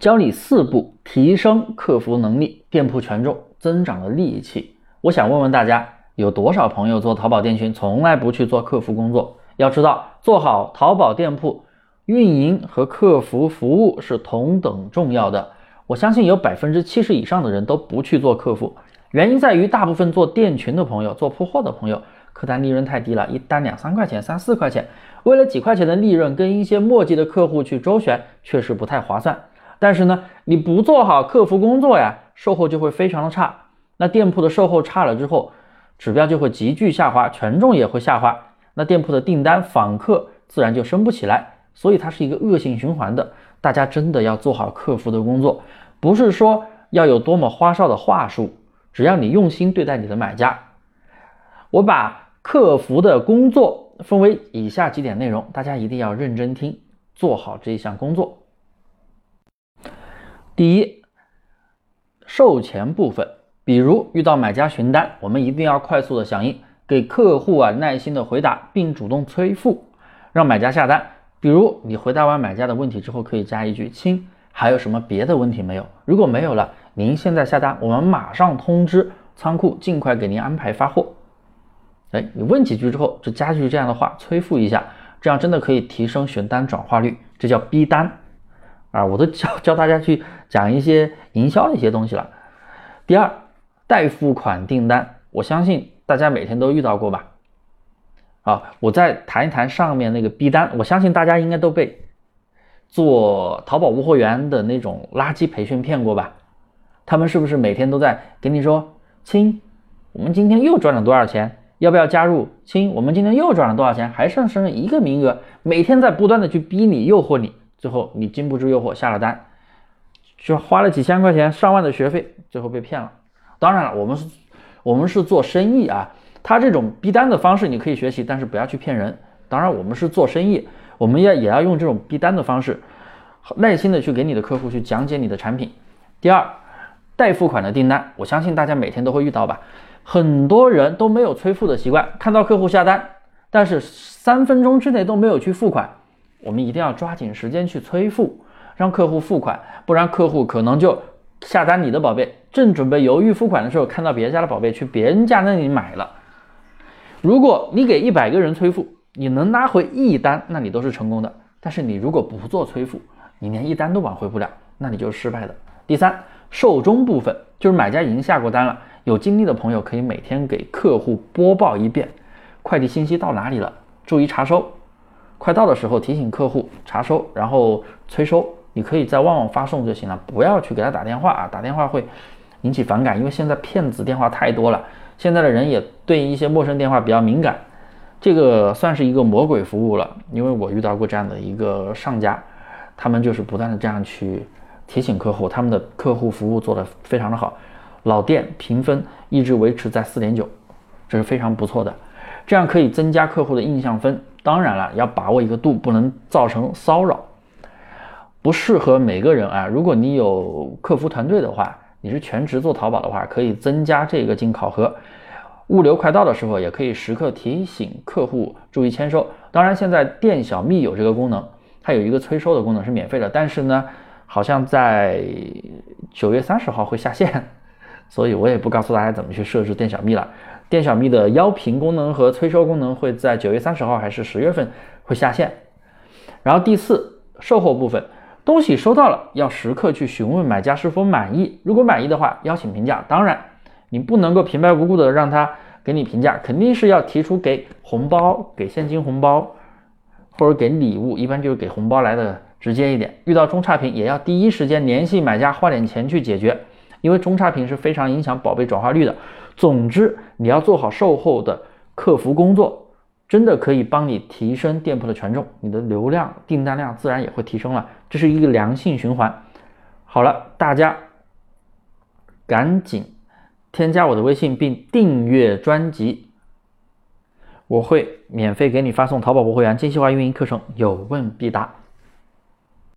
教你四步提升客服能力、店铺权重、增长的利器。我想问问大家，有多少朋友做淘宝店群从来不去做客服工作？要知道，做好淘宝店铺运营和客服服务是同等重要的。我相信有百分之七十以上的人都不去做客服，原因在于大部分做店群的朋友、做铺货的朋友，客单利润太低了，一单两三块钱、三四块钱，为了几块钱的利润跟一些墨迹的客户去周旋，确实不太划算。但是呢，你不做好客服工作呀，售后就会非常的差。那店铺的售后差了之后，指标就会急剧下滑，权重也会下滑。那店铺的订单访客自然就升不起来，所以它是一个恶性循环的。大家真的要做好客服的工作，不是说要有多么花哨的话术，只要你用心对待你的买家。我把客服的工作分为以下几点内容，大家一定要认真听，做好这一项工作。第一，售前部分，比如遇到买家询单，我们一定要快速的响应，给客户啊耐心的回答，并主动催付，让买家下单。比如你回答完买家的问题之后，可以加一句：“亲，还有什么别的问题没有？如果没有了，您现在下单，我们马上通知仓库，尽快给您安排发货。”哎，你问几句之后，就加句这样的话，催付一下，这样真的可以提升询单转化率，这叫逼单。啊，我都教教大家去讲一些营销的一些东西了。第二，代付款订单，我相信大家每天都遇到过吧？啊，我再谈一谈上面那个逼单，我相信大家应该都被做淘宝无货源的那种垃圾培训骗过吧？他们是不是每天都在给你说，亲，我们今天又赚了多少钱？要不要加入？亲，我们今天又赚了多少钱？还剩剩一个名额，每天在不断的去逼你、诱惑你。最后你经不住诱惑下了单，就花了几千块钱、上万的学费，最后被骗了。当然了，我们是，我们是做生意啊，他这种逼单的方式你可以学习，但是不要去骗人。当然，我们是做生意，我们要也要用这种逼单的方式，耐心的去给你的客户去讲解你的产品。第二，代付款的订单，我相信大家每天都会遇到吧，很多人都没有催付的习惯，看到客户下单，但是三分钟之内都没有去付款。我们一定要抓紧时间去催付，让客户付款，不然客户可能就下单你的宝贝，正准备犹豫付款的时候，看到别家的宝贝去别人家那里买了。如果你给一百个人催付，你能拉回一单，那你都是成功的。但是你如果不做催付，你连一单都挽回不了，那你就是失败的。第三，售中部分就是买家已经下过单了，有精力的朋友可以每天给客户播报一遍，快递信息到哪里了，注意查收。快到的时候提醒客户查收，然后催收，你可以在旺旺发送就行了，不要去给他打电话啊，打电话会引起反感，因为现在骗子电话太多了，现在的人也对一些陌生电话比较敏感，这个算是一个魔鬼服务了，因为我遇到过这样的一个上家，他们就是不断的这样去提醒客户，他们的客户服务做得非常的好，老店评分一直维持在四点九，这是非常不错的，这样可以增加客户的印象分。当然了，要把握一个度，不能造成骚扰，不适合每个人啊。如果你有客服团队的话，你是全职做淘宝的话，可以增加这个进考核。物流快到的时候，也可以时刻提醒客户注意签收。当然，现在店小蜜有这个功能，它有一个催收的功能是免费的，但是呢，好像在九月三十号会下线，所以我也不告诉大家怎么去设置店小蜜了。店小蜜的邀评功能和催收功能会在九月三十号还是十月份会下线。然后第四，售后部分，东西收到了，要时刻去询问买家是否满意。如果满意的话，邀请评价。当然，你不能够平白无故的让他给你评价，肯定是要提出给红包、给现金红包或者给礼物，一般就是给红包来的直接一点。遇到中差评，也要第一时间联系买家，花点钱去解决，因为中差评是非常影响宝贝转化率的。总之，你要做好售后的客服工作，真的可以帮你提升店铺的权重，你的流量、订单量自然也会提升了，这是一个良性循环。好了，大家赶紧添加我的微信并订阅专辑，我会免费给你发送淘宝无货源精细化运营课程，有问必答。